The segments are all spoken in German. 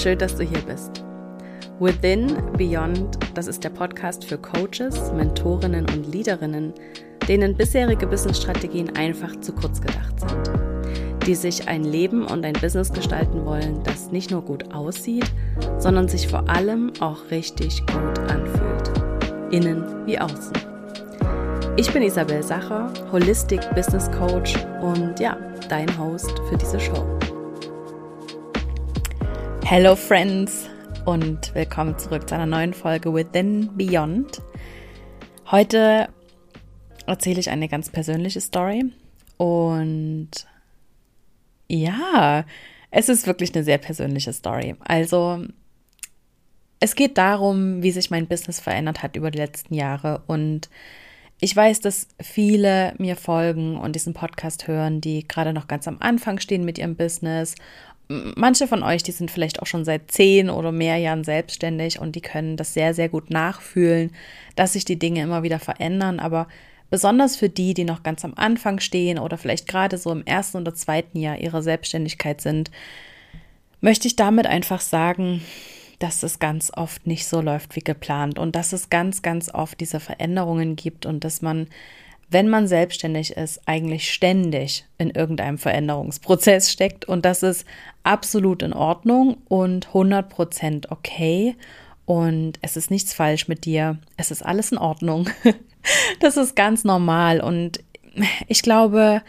schön, dass du hier bist. Within Beyond, das ist der Podcast für Coaches, Mentorinnen und Leaderinnen, denen bisherige Businessstrategien einfach zu kurz gedacht sind. Die sich ein Leben und ein Business gestalten wollen, das nicht nur gut aussieht, sondern sich vor allem auch richtig gut anfühlt. Innen wie außen. Ich bin Isabel Sacher, Holistic Business Coach und ja, dein Host für diese Show. Hello Friends und willkommen zurück zu einer neuen Folge Within Beyond. Heute erzähle ich eine ganz persönliche Story und ja, es ist wirklich eine sehr persönliche Story. Also es geht darum, wie sich mein Business verändert hat über die letzten Jahre und ich weiß, dass viele mir folgen und diesen Podcast hören, die gerade noch ganz am Anfang stehen mit ihrem Business manche von euch, die sind vielleicht auch schon seit zehn oder mehr Jahren selbstständig und die können das sehr, sehr gut nachfühlen, dass sich die Dinge immer wieder verändern. Aber besonders für die, die noch ganz am Anfang stehen oder vielleicht gerade so im ersten oder zweiten Jahr ihrer Selbstständigkeit sind, möchte ich damit einfach sagen, dass es ganz oft nicht so läuft wie geplant und dass es ganz, ganz oft diese Veränderungen gibt und dass man wenn man selbstständig ist, eigentlich ständig in irgendeinem Veränderungsprozess steckt und das ist absolut in Ordnung und 100% okay und es ist nichts falsch mit dir, es ist alles in Ordnung. das ist ganz normal und ich glaube,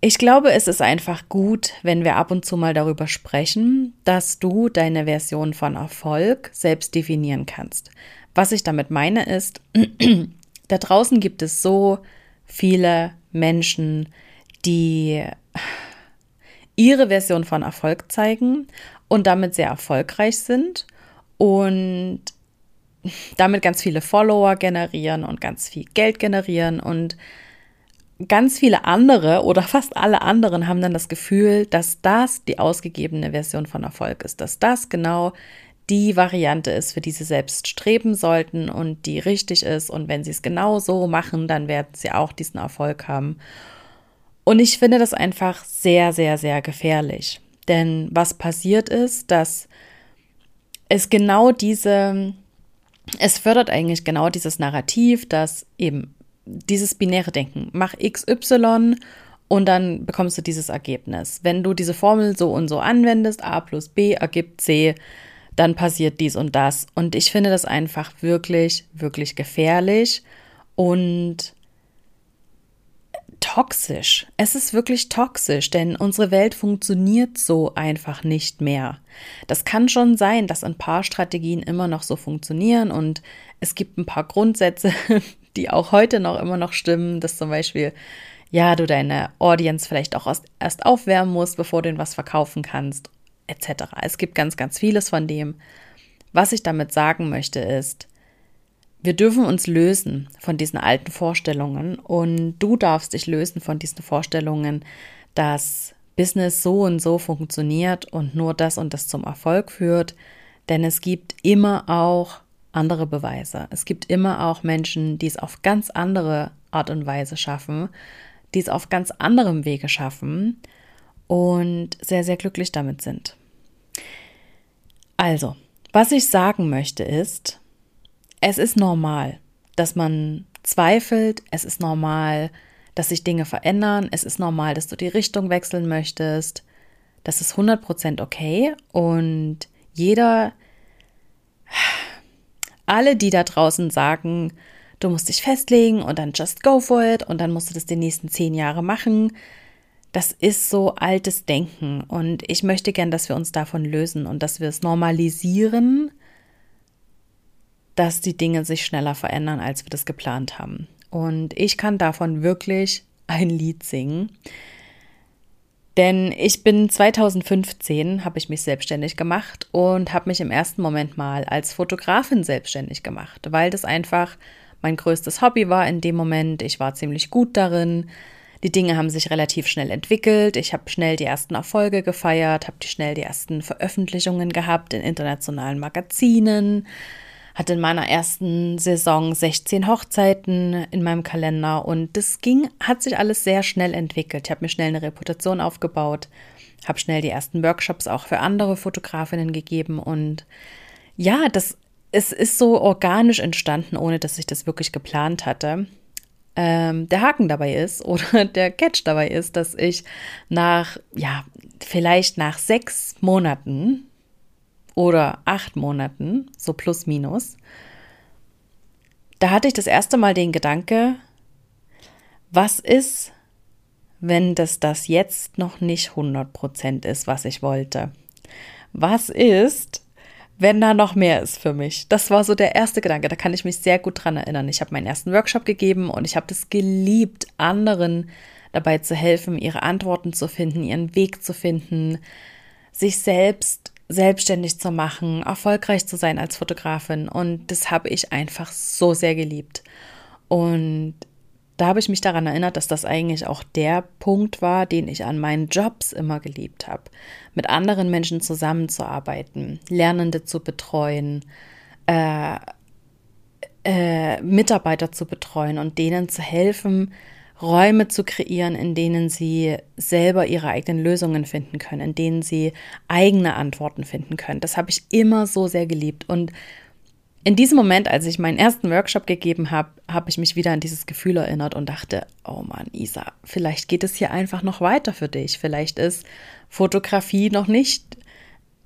ich glaube, es ist einfach gut, wenn wir ab und zu mal darüber sprechen, dass du deine Version von Erfolg selbst definieren kannst. Was ich damit meine ist, da draußen gibt es so viele Menschen, die ihre Version von Erfolg zeigen und damit sehr erfolgreich sind und damit ganz viele Follower generieren und ganz viel Geld generieren. Und ganz viele andere oder fast alle anderen haben dann das Gefühl, dass das die ausgegebene Version von Erfolg ist, dass das genau die Variante ist, für die sie selbst streben sollten und die richtig ist. Und wenn sie es genau so machen, dann werden sie auch diesen Erfolg haben. Und ich finde das einfach sehr, sehr, sehr gefährlich. Denn was passiert ist, dass es genau diese, es fördert eigentlich genau dieses Narrativ, dass eben dieses binäre Denken, mach XY und dann bekommst du dieses Ergebnis. Wenn du diese Formel so und so anwendest, a plus b ergibt c, dann passiert dies und das. Und ich finde das einfach wirklich, wirklich gefährlich und toxisch. Es ist wirklich toxisch, denn unsere Welt funktioniert so einfach nicht mehr. Das kann schon sein, dass ein paar Strategien immer noch so funktionieren und es gibt ein paar Grundsätze, die auch heute noch immer noch stimmen, dass zum Beispiel ja, du deine Audience vielleicht auch erst aufwärmen musst, bevor du ihnen was verkaufen kannst etc. Es gibt ganz, ganz vieles von dem. Was ich damit sagen möchte ist, wir dürfen uns lösen von diesen alten Vorstellungen und du darfst dich lösen von diesen Vorstellungen, dass Business so und so funktioniert und nur das und das zum Erfolg führt, denn es gibt immer auch andere Beweise. Es gibt immer auch Menschen, die es auf ganz andere Art und Weise schaffen, die es auf ganz anderem Wege schaffen und sehr, sehr glücklich damit sind. Also, was ich sagen möchte ist, es ist normal, dass man zweifelt, es ist normal, dass sich Dinge verändern, es ist normal, dass du die Richtung wechseln möchtest. Das ist 100% okay und jeder, alle, die da draußen sagen, du musst dich festlegen und dann just go for it und dann musst du das die nächsten zehn Jahre machen, das ist so altes Denken und ich möchte gern, dass wir uns davon lösen und dass wir es normalisieren, dass die Dinge sich schneller verändern, als wir das geplant haben. Und ich kann davon wirklich ein Lied singen. Denn ich bin 2015, habe ich mich selbstständig gemacht und habe mich im ersten Moment mal als Fotografin selbstständig gemacht, weil das einfach mein größtes Hobby war in dem Moment. Ich war ziemlich gut darin. Die Dinge haben sich relativ schnell entwickelt. Ich habe schnell die ersten Erfolge gefeiert, habe schnell die ersten Veröffentlichungen gehabt in internationalen Magazinen, hatte in meiner ersten Saison 16 Hochzeiten in meinem Kalender und das ging, hat sich alles sehr schnell entwickelt. Ich habe mir schnell eine Reputation aufgebaut habe schnell die ersten Workshops auch für andere Fotografinnen gegeben und ja, das es ist so organisch entstanden, ohne dass ich das wirklich geplant hatte. Ähm, der Haken dabei ist oder der Catch dabei ist, dass ich nach, ja, vielleicht nach sechs Monaten oder acht Monaten, so plus minus, da hatte ich das erste Mal den Gedanke, was ist, wenn das das jetzt noch nicht 100% ist, was ich wollte? Was ist, wenn da noch mehr ist für mich? Das war so der erste Gedanke, da kann ich mich sehr gut dran erinnern. Ich habe meinen ersten Workshop gegeben und ich habe das geliebt, anderen dabei zu helfen, ihre Antworten zu finden, ihren Weg zu finden, sich selbst selbstständig zu machen, erfolgreich zu sein als Fotografin. Und das habe ich einfach so sehr geliebt. Und da habe ich mich daran erinnert, dass das eigentlich auch der Punkt war, den ich an meinen Jobs immer geliebt habe. Mit anderen Menschen zusammenzuarbeiten, Lernende zu betreuen, äh, äh, Mitarbeiter zu betreuen und denen zu helfen, Räume zu kreieren, in denen sie selber ihre eigenen Lösungen finden können, in denen sie eigene Antworten finden können. Das habe ich immer so sehr geliebt. Und in diesem Moment, als ich meinen ersten Workshop gegeben habe, habe ich mich wieder an dieses Gefühl erinnert und dachte, oh Mann, Isa, vielleicht geht es hier einfach noch weiter für dich. Vielleicht ist Fotografie noch nicht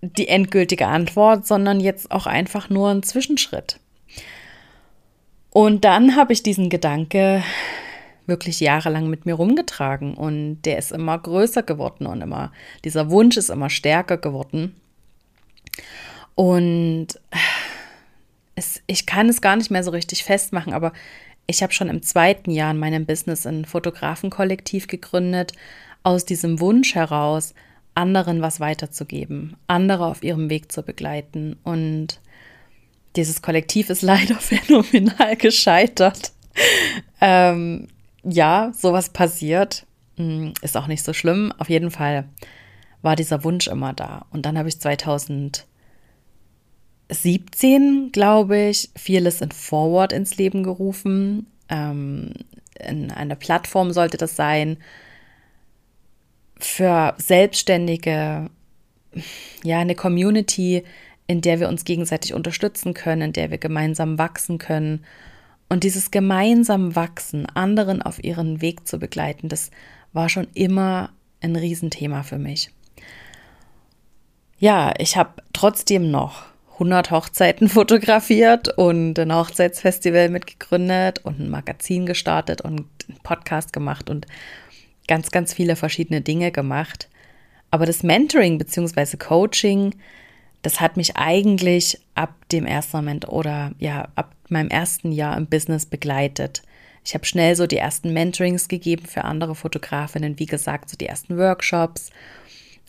die endgültige Antwort, sondern jetzt auch einfach nur ein Zwischenschritt. Und dann habe ich diesen Gedanke wirklich jahrelang mit mir rumgetragen und der ist immer größer geworden und immer, dieser Wunsch ist immer stärker geworden. Und es, ich kann es gar nicht mehr so richtig festmachen, aber ich habe schon im zweiten Jahr in meinem Business ein Fotografenkollektiv gegründet, aus diesem Wunsch heraus, anderen was weiterzugeben, andere auf ihrem Weg zu begleiten. Und dieses Kollektiv ist leider phänomenal gescheitert. ähm, ja, sowas passiert. Hm, ist auch nicht so schlimm. Auf jeden Fall war dieser Wunsch immer da. Und dann habe ich 2017, glaube ich, Fearless and Forward ins Leben gerufen. Ähm, in einer Plattform sollte das sein für Selbstständige, ja, eine Community, in der wir uns gegenseitig unterstützen können, in der wir gemeinsam wachsen können und dieses gemeinsam Wachsen, anderen auf ihren Weg zu begleiten, das war schon immer ein Riesenthema für mich. Ja, ich habe trotzdem noch 100 Hochzeiten fotografiert und ein Hochzeitsfestival mitgegründet und ein Magazin gestartet und einen Podcast gemacht und ganz, ganz viele verschiedene Dinge gemacht. Aber das Mentoring bzw. Coaching, das hat mich eigentlich ab dem ersten Moment oder ja, ab meinem ersten Jahr im Business begleitet. Ich habe schnell so die ersten Mentorings gegeben für andere Fotografinnen, wie gesagt, so die ersten Workshops.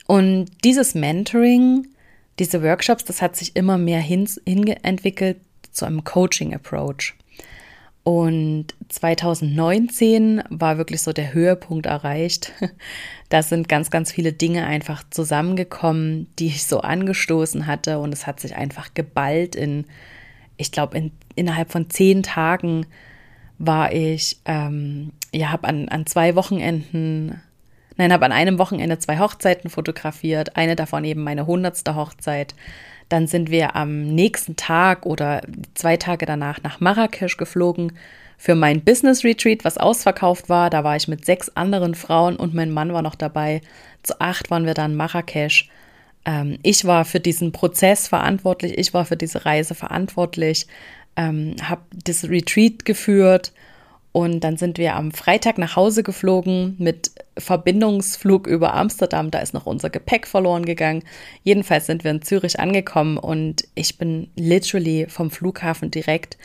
Und dieses Mentoring, diese Workshops, das hat sich immer mehr hin, hinentwickelt zu einem Coaching-Approach. Und 2019 war wirklich so der Höhepunkt erreicht. Da sind ganz, ganz viele Dinge einfach zusammengekommen, die ich so angestoßen hatte. Und es hat sich einfach geballt in, ich glaube, in, innerhalb von zehn Tagen war ich, ähm, ja, habe an, an zwei Wochenenden, nein, habe an einem Wochenende zwei Hochzeiten fotografiert. Eine davon eben meine hundertste Hochzeit. Dann sind wir am nächsten Tag oder zwei Tage danach nach Marrakesch geflogen für mein Business Retreat, was ausverkauft war. Da war ich mit sechs anderen Frauen und mein Mann war noch dabei. Zu acht waren wir dann in Marrakesch. Ähm, ich war für diesen Prozess verantwortlich, ich war für diese Reise verantwortlich, ähm, habe das Retreat geführt und dann sind wir am Freitag nach Hause geflogen mit Verbindungsflug über Amsterdam. Da ist noch unser Gepäck verloren gegangen. Jedenfalls sind wir in Zürich angekommen und ich bin literally vom Flughafen direkt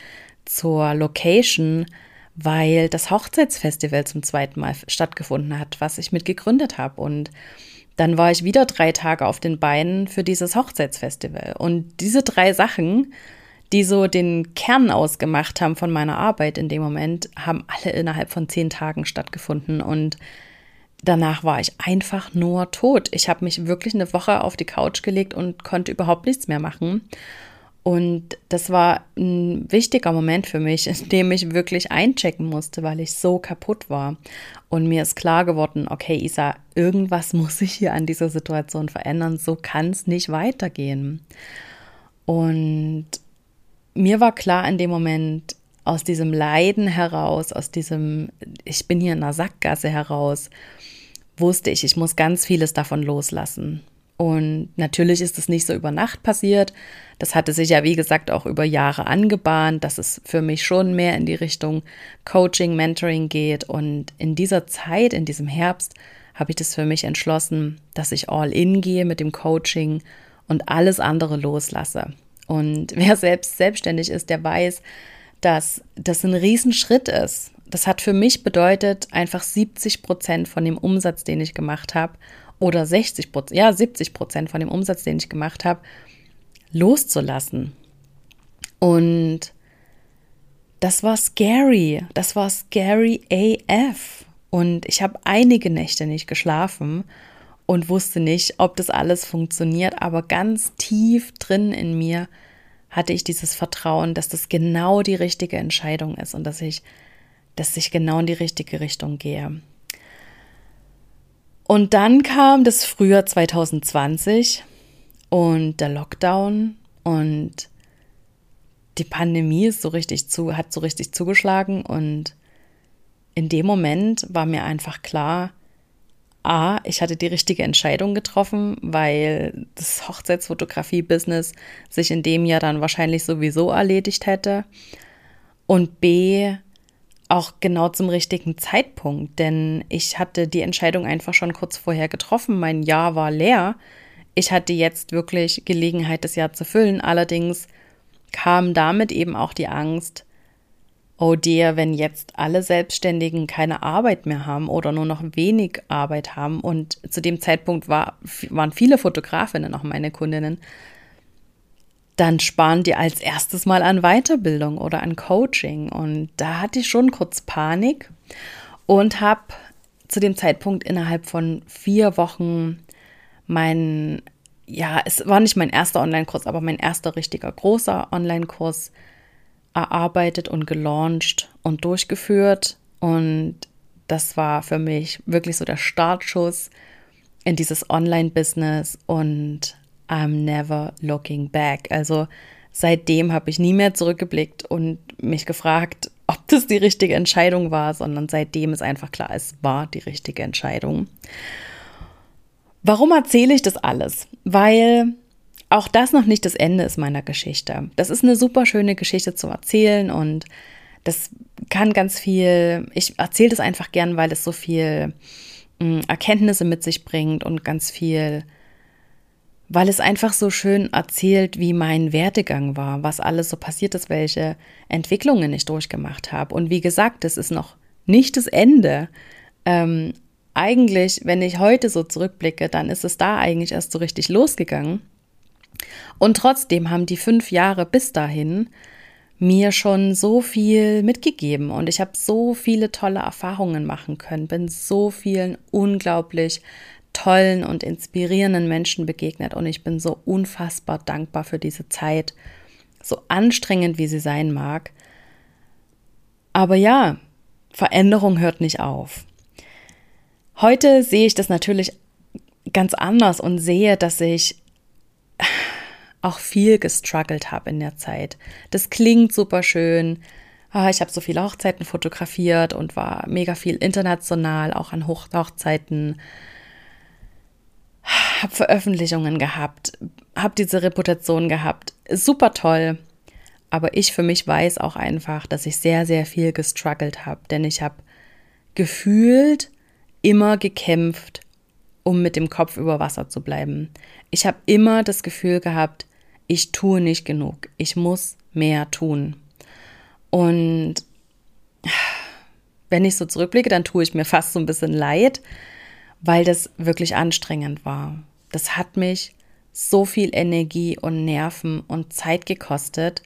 zur Location, weil das Hochzeitsfestival zum zweiten Mal stattgefunden hat, was ich mit gegründet habe. Und dann war ich wieder drei Tage auf den Beinen für dieses Hochzeitsfestival. Und diese drei Sachen die so den Kern ausgemacht haben von meiner Arbeit in dem Moment, haben alle innerhalb von zehn Tagen stattgefunden. Und danach war ich einfach nur tot. Ich habe mich wirklich eine Woche auf die Couch gelegt und konnte überhaupt nichts mehr machen. Und das war ein wichtiger Moment für mich, in dem ich wirklich einchecken musste, weil ich so kaputt war. Und mir ist klar geworden, okay, Isa, irgendwas muss sich hier an dieser Situation verändern. So kann es nicht weitergehen. Und mir war klar in dem Moment, aus diesem Leiden heraus, aus diesem, ich bin hier in einer Sackgasse heraus, wusste ich, ich muss ganz vieles davon loslassen. Und natürlich ist es nicht so über Nacht passiert. Das hatte sich ja, wie gesagt, auch über Jahre angebahnt, dass es für mich schon mehr in die Richtung Coaching, Mentoring geht. Und in dieser Zeit, in diesem Herbst, habe ich das für mich entschlossen, dass ich all in gehe mit dem Coaching und alles andere loslasse. Und wer selbst selbstständig ist, der weiß, dass das ein Riesenschritt ist. Das hat für mich bedeutet, einfach 70 Prozent von dem Umsatz, den ich gemacht habe, oder 60 Prozent, ja, 70 Prozent von dem Umsatz, den ich gemacht habe, loszulassen. Und das war scary. Das war scary AF. Und ich habe einige Nächte nicht geschlafen und wusste nicht, ob das alles funktioniert. Aber ganz tief drin in mir hatte ich dieses Vertrauen, dass das genau die richtige Entscheidung ist und dass ich, dass ich genau in die richtige Richtung gehe. Und dann kam das Frühjahr 2020 und der Lockdown und die Pandemie ist so richtig zu, hat so richtig zugeschlagen und in dem Moment war mir einfach klar, A, ich hatte die richtige Entscheidung getroffen, weil das Hochzeitsfotografie-Business sich in dem Jahr dann wahrscheinlich sowieso erledigt hätte. Und B, auch genau zum richtigen Zeitpunkt, denn ich hatte die Entscheidung einfach schon kurz vorher getroffen. Mein Jahr war leer. Ich hatte jetzt wirklich Gelegenheit, das Jahr zu füllen. Allerdings kam damit eben auch die Angst, oh dear, wenn jetzt alle Selbstständigen keine Arbeit mehr haben oder nur noch wenig Arbeit haben und zu dem Zeitpunkt war, waren viele Fotografinnen auch meine Kundinnen, dann sparen die als erstes mal an Weiterbildung oder an Coaching. Und da hatte ich schon kurz Panik und habe zu dem Zeitpunkt innerhalb von vier Wochen meinen, ja, es war nicht mein erster Online-Kurs, aber mein erster richtiger großer Online-Kurs erarbeitet und gelauncht und durchgeführt. Und das war für mich wirklich so der Startschuss in dieses Online-Business und I'm never looking back. Also seitdem habe ich nie mehr zurückgeblickt und mich gefragt, ob das die richtige Entscheidung war, sondern seitdem ist einfach klar, es war die richtige Entscheidung. Warum erzähle ich das alles? Weil auch das noch nicht das Ende ist meiner Geschichte. Das ist eine super schöne Geschichte zu erzählen und das kann ganz viel, ich erzähle das einfach gern, weil es so viel mm, Erkenntnisse mit sich bringt und ganz viel weil es einfach so schön erzählt, wie mein Werdegang war, was alles so passiert ist, welche Entwicklungen ich durchgemacht habe. Und wie gesagt, es ist noch nicht das Ende. Ähm, eigentlich, wenn ich heute so zurückblicke, dann ist es da eigentlich erst so richtig losgegangen. Und trotzdem haben die fünf Jahre bis dahin mir schon so viel mitgegeben und ich habe so viele tolle Erfahrungen machen können, bin so vielen unglaublich tollen und inspirierenden Menschen begegnet und ich bin so unfassbar dankbar für diese Zeit, so anstrengend wie sie sein mag. Aber ja, Veränderung hört nicht auf. Heute sehe ich das natürlich ganz anders und sehe, dass ich auch viel gestruggelt habe in der Zeit. Das klingt super schön. Ah, ich habe so viele Hochzeiten fotografiert und war mega viel international, auch an Hochzeiten habe Veröffentlichungen gehabt, habe diese Reputation gehabt. Super toll. Aber ich für mich weiß auch einfach, dass ich sehr, sehr viel gestruggelt habe. Denn ich habe gefühlt immer gekämpft, um mit dem Kopf über Wasser zu bleiben. Ich habe immer das Gefühl gehabt, ich tue nicht genug. Ich muss mehr tun. Und wenn ich so zurückblicke, dann tue ich mir fast so ein bisschen leid, weil das wirklich anstrengend war. Das hat mich so viel Energie und Nerven und Zeit gekostet,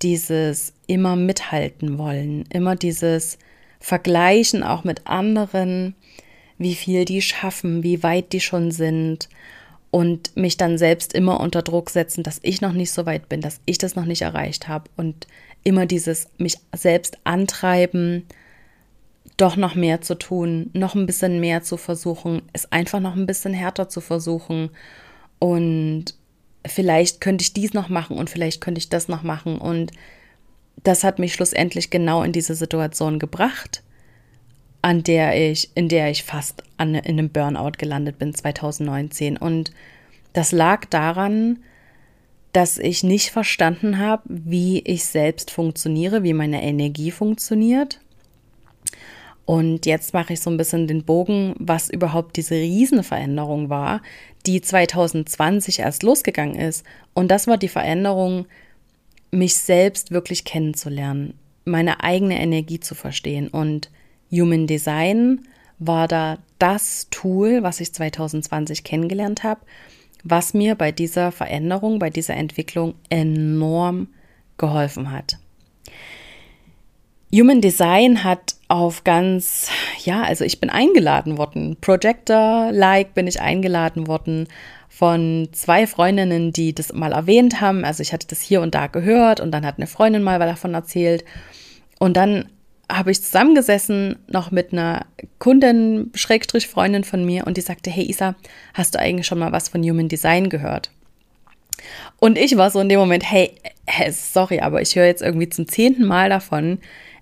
dieses immer mithalten wollen, immer dieses Vergleichen auch mit anderen, wie viel die schaffen, wie weit die schon sind. Und mich dann selbst immer unter Druck setzen, dass ich noch nicht so weit bin, dass ich das noch nicht erreicht habe und immer dieses mich selbst antreiben, doch noch mehr zu tun, noch ein bisschen mehr zu versuchen, es einfach noch ein bisschen härter zu versuchen und vielleicht könnte ich dies noch machen und vielleicht könnte ich das noch machen und das hat mich schlussendlich genau in diese Situation gebracht, an der ich, in der ich fast an, in einem Burnout gelandet bin 2019. Und das lag daran, dass ich nicht verstanden habe, wie ich selbst funktioniere, wie meine Energie funktioniert. Und jetzt mache ich so ein bisschen den Bogen, was überhaupt diese Riesenveränderung war, die 2020 erst losgegangen ist. Und das war die Veränderung, mich selbst wirklich kennenzulernen, meine eigene Energie zu verstehen. Und Human Design war da das Tool, was ich 2020 kennengelernt habe, was mir bei dieser Veränderung, bei dieser Entwicklung enorm geholfen hat. Human Design hat auf ganz, ja, also ich bin eingeladen worden. Projector-like bin ich eingeladen worden von zwei Freundinnen, die das mal erwähnt haben. Also ich hatte das hier und da gehört und dann hat eine Freundin mal davon erzählt. Und dann habe ich zusammengesessen noch mit einer Kundin, Schrägstrich Freundin von mir und die sagte, hey Isa, hast du eigentlich schon mal was von Human Design gehört? Und ich war so in dem Moment, hey, sorry, aber ich höre jetzt irgendwie zum zehnten Mal davon.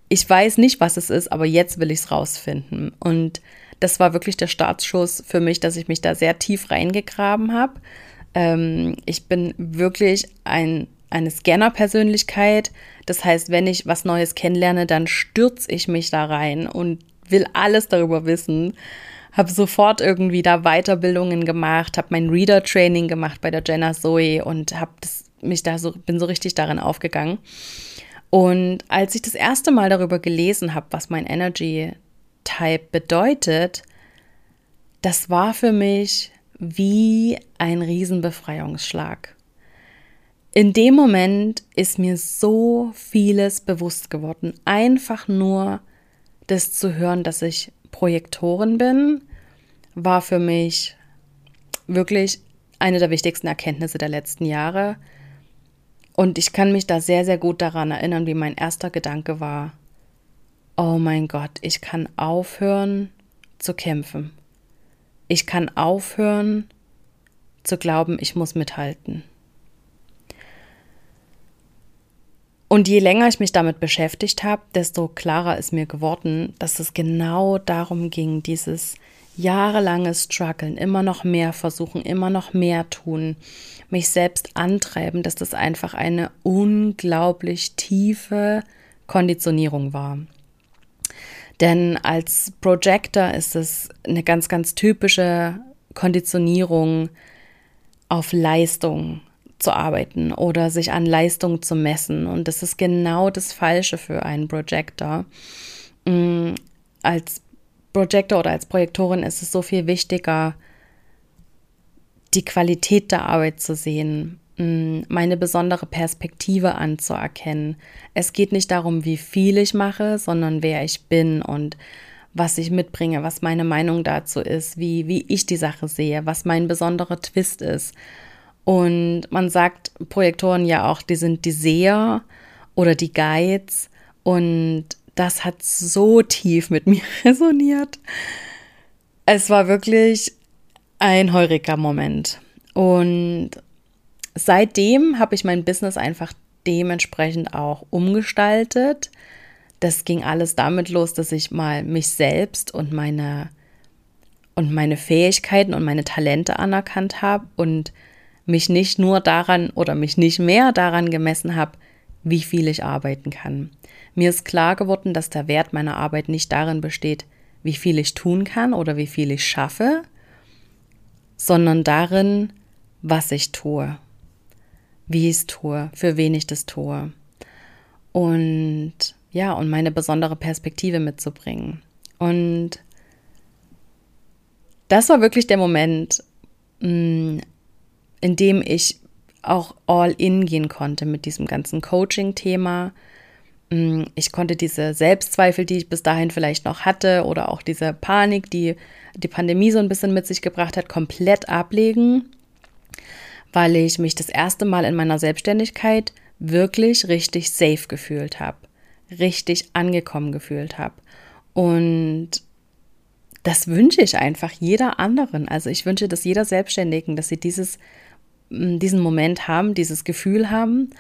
Ich weiß nicht, was es ist, aber jetzt will ich es rausfinden. Und das war wirklich der Startschuss für mich, dass ich mich da sehr tief reingegraben habe. Ähm, ich bin wirklich ein eine Scanner-Persönlichkeit. Das heißt, wenn ich was Neues kennenlerne, dann stürze ich mich da rein und will alles darüber wissen. Habe sofort irgendwie da Weiterbildungen gemacht, habe mein Reader-Training gemacht bei der Jenna Zoe und habe mich da so bin so richtig darin aufgegangen. Und als ich das erste Mal darüber gelesen habe, was mein Energy Type bedeutet, das war für mich wie ein Riesenbefreiungsschlag. In dem Moment ist mir so vieles bewusst geworden. Einfach nur das zu hören, dass ich Projektorin bin, war für mich wirklich eine der wichtigsten Erkenntnisse der letzten Jahre. Und ich kann mich da sehr, sehr gut daran erinnern, wie mein erster Gedanke war, oh mein Gott, ich kann aufhören zu kämpfen. Ich kann aufhören zu glauben, ich muss mithalten. Und je länger ich mich damit beschäftigt habe, desto klarer ist mir geworden, dass es genau darum ging, dieses jahrelange Struggeln, immer noch mehr versuchen, immer noch mehr tun, mich selbst antreiben, dass das einfach eine unglaublich tiefe Konditionierung war. Denn als Projector ist es eine ganz, ganz typische Konditionierung auf Leistung, zu arbeiten oder sich an Leistung zu messen. Und das ist genau das Falsche für einen Projector. Mm, als Projector oder als Projektorin ist es so viel wichtiger, die Qualität der Arbeit zu sehen, mm, meine besondere Perspektive anzuerkennen. Es geht nicht darum, wie viel ich mache, sondern wer ich bin und was ich mitbringe, was meine Meinung dazu ist, wie, wie ich die Sache sehe, was mein besonderer Twist ist. Und man sagt Projektoren ja auch, die sind die Seher oder die Guides. Und das hat so tief mit mir resoniert. Es war wirklich ein Heureka-Moment. Und seitdem habe ich mein Business einfach dementsprechend auch umgestaltet. Das ging alles damit los, dass ich mal mich selbst und meine und meine Fähigkeiten und meine Talente anerkannt habe und mich nicht nur daran oder mich nicht mehr daran gemessen habe, wie viel ich arbeiten kann. Mir ist klar geworden, dass der Wert meiner Arbeit nicht darin besteht, wie viel ich tun kann oder wie viel ich schaffe, sondern darin, was ich tue, wie ich es tue, für wen ich das tue. Und ja, und meine besondere Perspektive mitzubringen. Und das war wirklich der Moment, mm, in dem ich auch all in gehen konnte mit diesem ganzen Coaching-Thema. Mm, ich konnte diese Selbstzweifel, die ich bis dahin vielleicht noch hatte, oder auch diese Panik, die die Pandemie so ein bisschen mit sich gebracht hat, komplett ablegen weil ich mich das erste Mal in meiner Selbstständigkeit wirklich richtig safe gefühlt habe, richtig angekommen gefühlt habe. Und das wünsche ich einfach jeder anderen. Also ich wünsche das jeder Selbstständigen, dass sie dieses, diesen Moment haben, dieses Gefühl haben.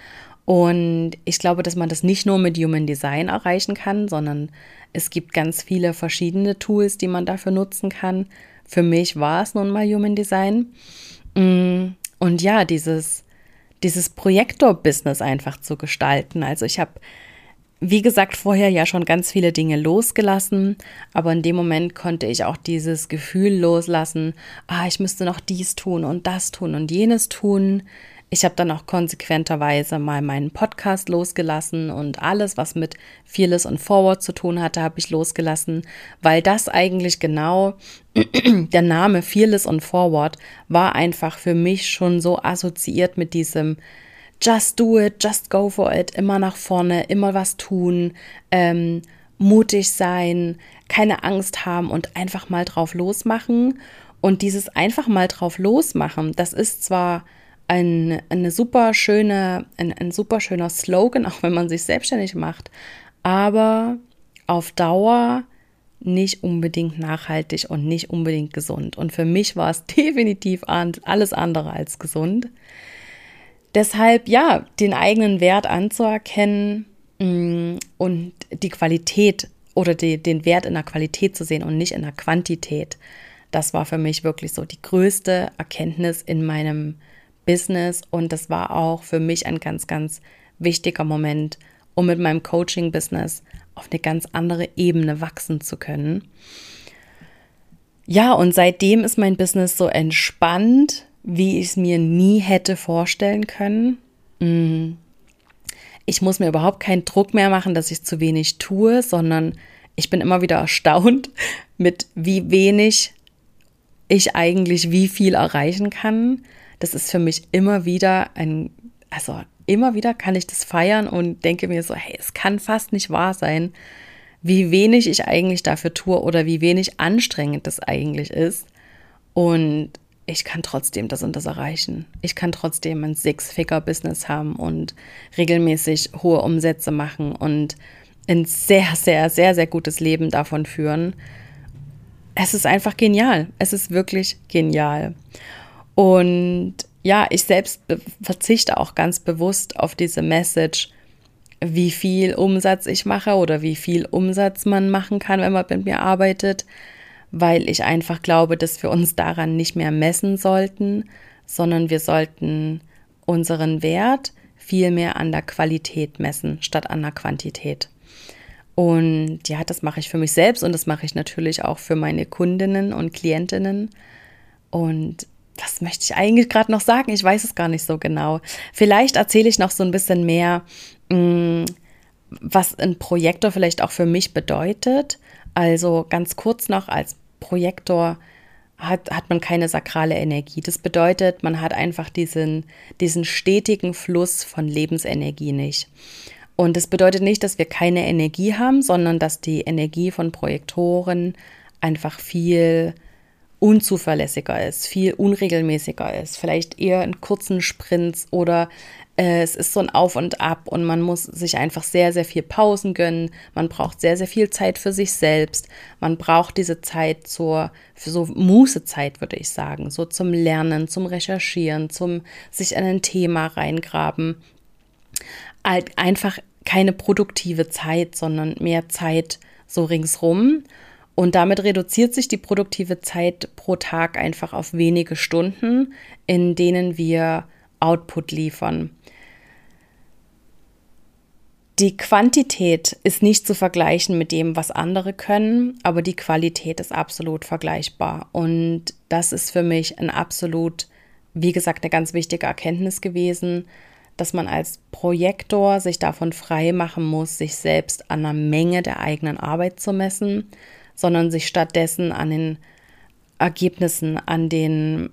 Und ich glaube, dass man das nicht nur mit Human Design erreichen kann, sondern es gibt ganz viele verschiedene Tools, die man dafür nutzen kann. Für mich war es nun mal Human Design. Und ja, dieses, dieses Projektor-Business einfach zu gestalten. Also ich habe wie gesagt, vorher ja schon ganz viele Dinge losgelassen, aber in dem Moment konnte ich auch dieses Gefühl loslassen, ah, ich müsste noch dies tun und das tun und jenes tun. Ich habe dann auch konsequenterweise mal meinen Podcast losgelassen und alles, was mit Fearless und Forward zu tun hatte, habe ich losgelassen, weil das eigentlich genau der Name Fearless und Forward war einfach für mich schon so assoziiert mit diesem just do it, just go for it, immer nach vorne, immer was tun, ähm, mutig sein, keine Angst haben und einfach mal drauf losmachen. Und dieses einfach mal drauf losmachen, das ist zwar ein, eine super schöne, ein, ein super schöner Slogan, auch wenn man sich selbstständig macht, aber auf Dauer nicht unbedingt nachhaltig und nicht unbedingt gesund. Und für mich war es definitiv alles andere als gesund. Deshalb, ja, den eigenen Wert anzuerkennen mm, und die Qualität oder die, den Wert in der Qualität zu sehen und nicht in der Quantität. Das war für mich wirklich so die größte Erkenntnis in meinem Business und das war auch für mich ein ganz, ganz wichtiger Moment, um mit meinem Coaching-Business auf eine ganz andere Ebene wachsen zu können. Ja, und seitdem ist mein Business so entspannt, wie ich es mir nie hätte vorstellen können. Mm. Ich muss mir überhaupt keinen Druck mehr machen, dass ich zu wenig tue, sondern ich bin immer wieder erstaunt, mit wie wenig ich eigentlich wie viel erreichen kann. Das ist für mich immer wieder ein, also immer wieder kann ich das feiern und denke mir so, hey, es kann fast nicht wahr sein, wie wenig ich eigentlich dafür tue oder wie wenig anstrengend das eigentlich ist. Und ich kann trotzdem das und das erreichen. Ich kann trotzdem ein Six-Figure-Business haben und regelmäßig hohe Umsätze machen und ein sehr, sehr, sehr, sehr gutes Leben davon führen. Es ist einfach genial. Es ist wirklich genial. Und ja, ich selbst verzichte auch ganz bewusst auf diese Message, wie viel Umsatz ich mache oder wie viel Umsatz man machen kann, wenn man mit mir arbeitet weil ich einfach glaube, dass wir uns daran nicht mehr messen sollten, sondern wir sollten unseren Wert viel mehr an der Qualität messen, statt an der Quantität. Und ja, das mache ich für mich selbst und das mache ich natürlich auch für meine Kundinnen und Klientinnen. Und was möchte ich eigentlich gerade noch sagen? Ich weiß es gar nicht so genau. Vielleicht erzähle ich noch so ein bisschen mehr, mm, was ein Projektor vielleicht auch für mich bedeutet. Also ganz kurz noch als Projektor hat, hat man keine sakrale Energie. Das bedeutet, man hat einfach diesen, diesen stetigen Fluss von Lebensenergie nicht. Und das bedeutet nicht, dass wir keine Energie haben, sondern dass die Energie von Projektoren einfach viel unzuverlässiger ist, viel unregelmäßiger ist, vielleicht eher in kurzen Sprints oder äh, es ist so ein Auf und Ab und man muss sich einfach sehr, sehr viel Pausen gönnen. Man braucht sehr, sehr viel Zeit für sich selbst. Man braucht diese Zeit zur, für so Mußezeit, würde ich sagen, so zum Lernen, zum Recherchieren, zum sich in ein Thema reingraben. Halt einfach keine produktive Zeit, sondern mehr Zeit so ringsrum. Und damit reduziert sich die produktive Zeit pro Tag einfach auf wenige Stunden, in denen wir Output liefern. Die Quantität ist nicht zu vergleichen mit dem, was andere können, aber die Qualität ist absolut vergleichbar. Und das ist für mich ein absolut, wie gesagt, eine ganz wichtige Erkenntnis gewesen, dass man als Projektor sich davon frei machen muss, sich selbst an der Menge der eigenen Arbeit zu messen, sondern sich stattdessen an den Ergebnissen, an den,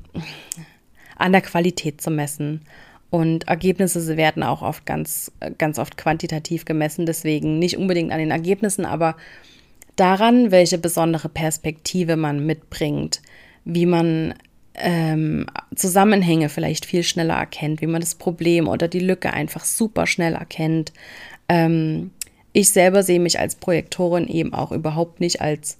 an der Qualität zu messen. Und Ergebnisse werden auch oft ganz, ganz oft quantitativ gemessen, deswegen nicht unbedingt an den Ergebnissen, aber daran, welche besondere Perspektive man mitbringt, wie man ähm, Zusammenhänge vielleicht viel schneller erkennt, wie man das Problem oder die Lücke einfach super schnell erkennt. Ähm, ich selber sehe mich als Projektorin eben auch überhaupt nicht als,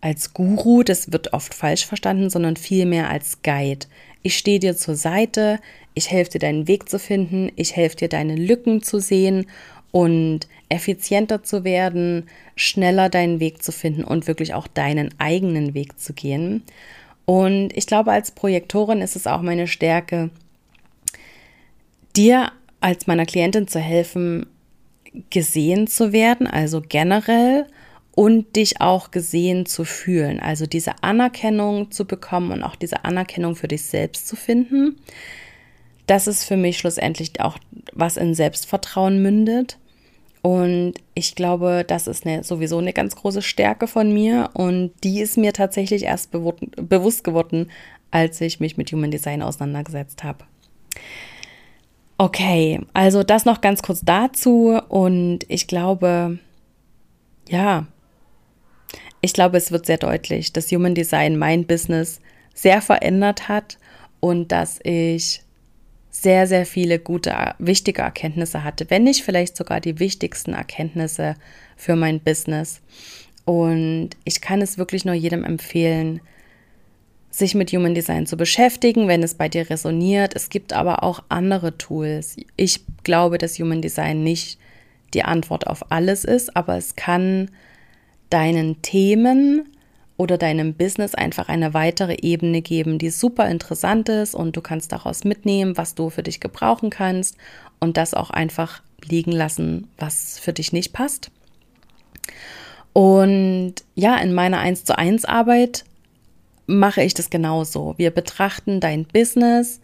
als Guru, das wird oft falsch verstanden, sondern vielmehr als Guide. Ich stehe dir zur Seite, ich helfe dir deinen Weg zu finden, ich helfe dir deine Lücken zu sehen und effizienter zu werden, schneller deinen Weg zu finden und wirklich auch deinen eigenen Weg zu gehen. Und ich glaube, als Projektorin ist es auch meine Stärke, dir als meiner Klientin zu helfen, gesehen zu werden, also generell, und dich auch gesehen zu fühlen, also diese Anerkennung zu bekommen und auch diese Anerkennung für dich selbst zu finden. Das ist für mich schlussendlich auch, was in Selbstvertrauen mündet. Und ich glaube, das ist eine, sowieso eine ganz große Stärke von mir. Und die ist mir tatsächlich erst bewusst geworden, als ich mich mit Human Design auseinandergesetzt habe. Okay, also das noch ganz kurz dazu. Und ich glaube, ja, ich glaube, es wird sehr deutlich, dass Human Design mein Business sehr verändert hat und dass ich sehr, sehr viele gute, wichtige Erkenntnisse hatte, wenn nicht vielleicht sogar die wichtigsten Erkenntnisse für mein Business. Und ich kann es wirklich nur jedem empfehlen, sich mit Human Design zu beschäftigen, wenn es bei dir resoniert. Es gibt aber auch andere Tools. Ich glaube, dass Human Design nicht die Antwort auf alles ist, aber es kann deinen Themen oder deinem Business einfach eine weitere Ebene geben, die super interessant ist und du kannst daraus mitnehmen, was du für dich gebrauchen kannst und das auch einfach liegen lassen, was für dich nicht passt. Und ja, in meiner 1 zu 1 Arbeit mache ich das genauso. Wir betrachten dein Business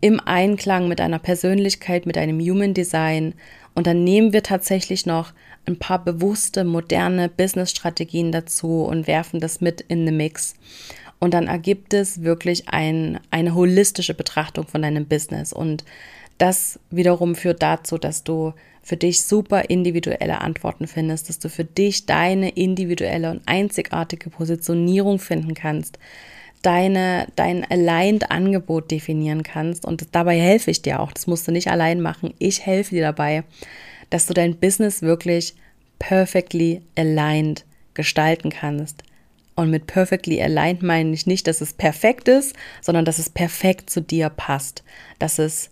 im Einklang mit deiner Persönlichkeit, mit deinem Human Design und dann nehmen wir tatsächlich noch ein paar bewusste, moderne Business-Strategien dazu und werfen das mit in den Mix. Und dann ergibt es wirklich ein, eine holistische Betrachtung von deinem Business. Und das wiederum führt dazu, dass du für dich super individuelle Antworten findest, dass du für dich deine individuelle und einzigartige Positionierung finden kannst, deine, dein aligned Angebot definieren kannst. Und dabei helfe ich dir auch. Das musst du nicht allein machen. Ich helfe dir dabei, dass du dein Business wirklich perfectly aligned gestalten kannst. Und mit perfectly aligned meine ich nicht, dass es perfekt ist, sondern dass es perfekt zu dir passt. Dass es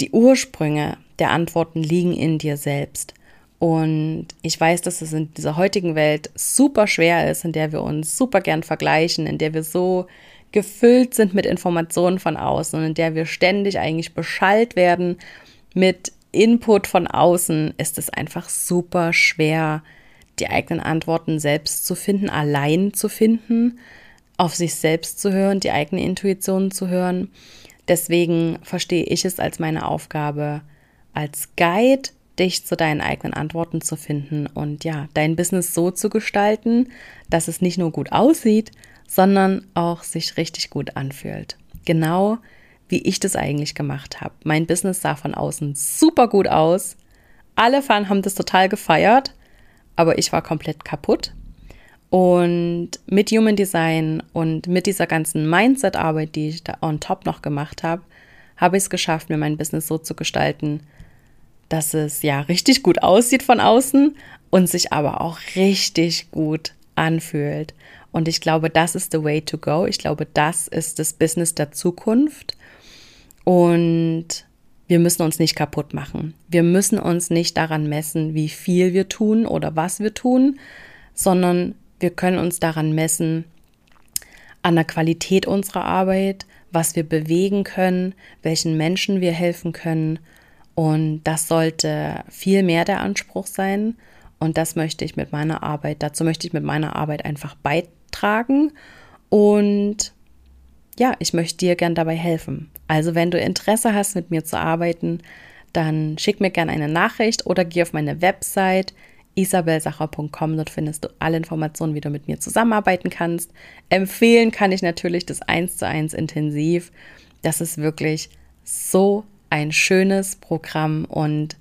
die Ursprünge der Antworten liegen in dir selbst. Und ich weiß, dass es in dieser heutigen Welt super schwer ist, in der wir uns super gern vergleichen, in der wir so gefüllt sind mit Informationen von außen und in der wir ständig eigentlich beschallt werden mit Input von außen ist es einfach super schwer, die eigenen Antworten selbst zu finden, allein zu finden, auf sich selbst zu hören, die eigene Intuition zu hören. Deswegen verstehe ich es als meine Aufgabe, als Guide dich zu deinen eigenen Antworten zu finden und ja, dein Business so zu gestalten, dass es nicht nur gut aussieht, sondern auch sich richtig gut anfühlt. Genau wie ich das eigentlich gemacht habe. Mein Business sah von außen super gut aus. Alle Fan haben das total gefeiert, aber ich war komplett kaputt. Und mit Human Design und mit dieser ganzen Mindset-Arbeit, die ich da on top noch gemacht habe, habe ich es geschafft, mir mein Business so zu gestalten, dass es ja richtig gut aussieht von außen und sich aber auch richtig gut anfühlt. Und ich glaube, das ist the way to go. Ich glaube, das ist das Business der Zukunft. Und wir müssen uns nicht kaputt machen. Wir müssen uns nicht daran messen, wie viel wir tun oder was wir tun, sondern wir können uns daran messen, an der Qualität unserer Arbeit, was wir bewegen können, welchen Menschen wir helfen können. Und das sollte viel mehr der Anspruch sein. Und das möchte ich mit meiner Arbeit, dazu möchte ich mit meiner Arbeit einfach beitragen tragen und ja, ich möchte dir gern dabei helfen. Also wenn du Interesse hast, mit mir zu arbeiten, dann schick mir gerne eine Nachricht oder geh auf meine Website isabelsacher.com. Dort findest du alle Informationen, wie du mit mir zusammenarbeiten kannst. Empfehlen kann ich natürlich das 1 zu 1 intensiv. Das ist wirklich so ein schönes Programm und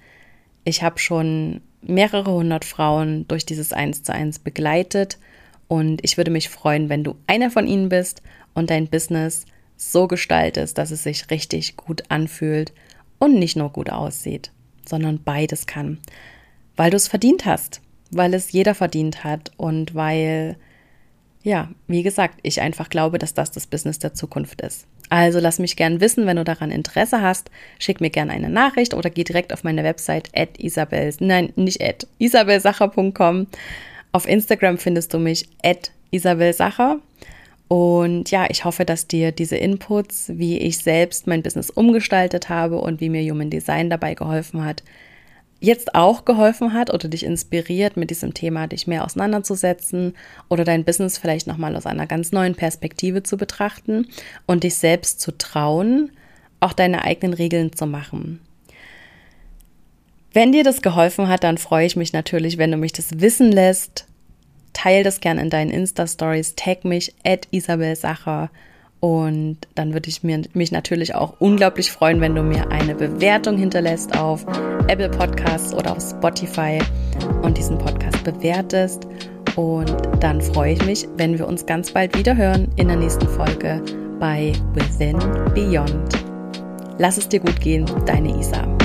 ich habe schon mehrere hundert Frauen durch dieses 1 zu 1 begleitet Und ich würde mich freuen, wenn du einer von ihnen bist und dein Business so gestaltest, dass es sich richtig gut anfühlt und nicht nur gut aussieht, sondern beides kann. Weil du es verdient hast, weil es jeder verdient hat und weil, ja, wie gesagt, ich einfach glaube, dass das das Business der Zukunft ist. Also lass mich gern wissen, wenn du daran Interesse hast. Schick mir gerne eine Nachricht oder geh direkt auf meine Website at isabel, nein, nicht at, isabelsacher.com. Auf Instagram findest du mich at isabelsacher. Und ja, ich hoffe, dass dir diese Inputs, wie ich selbst mein Business umgestaltet habe und wie mir Human Design dabei geholfen hat, jetzt auch geholfen hat oder dich inspiriert, mit diesem Thema dich mehr auseinanderzusetzen oder dein Business vielleicht nochmal aus einer ganz neuen Perspektive zu betrachten und dich selbst zu trauen, auch deine eigenen Regeln zu machen. Wenn dir das geholfen hat, dann freue ich mich natürlich, wenn du mich das wissen lässt. Teil das gern in deinen Insta-Stories, tag mich at Isabel Sacher und dann würde ich mir, mich natürlich auch unglaublich freuen, wenn du mir eine Bewertung hinterlässt auf Apple Podcasts oder auf Spotify und diesen Podcast bewertest. Und dann freue ich mich, wenn wir uns ganz bald wieder hören in der nächsten Folge bei Within Beyond. Lass es dir gut gehen, deine Isa.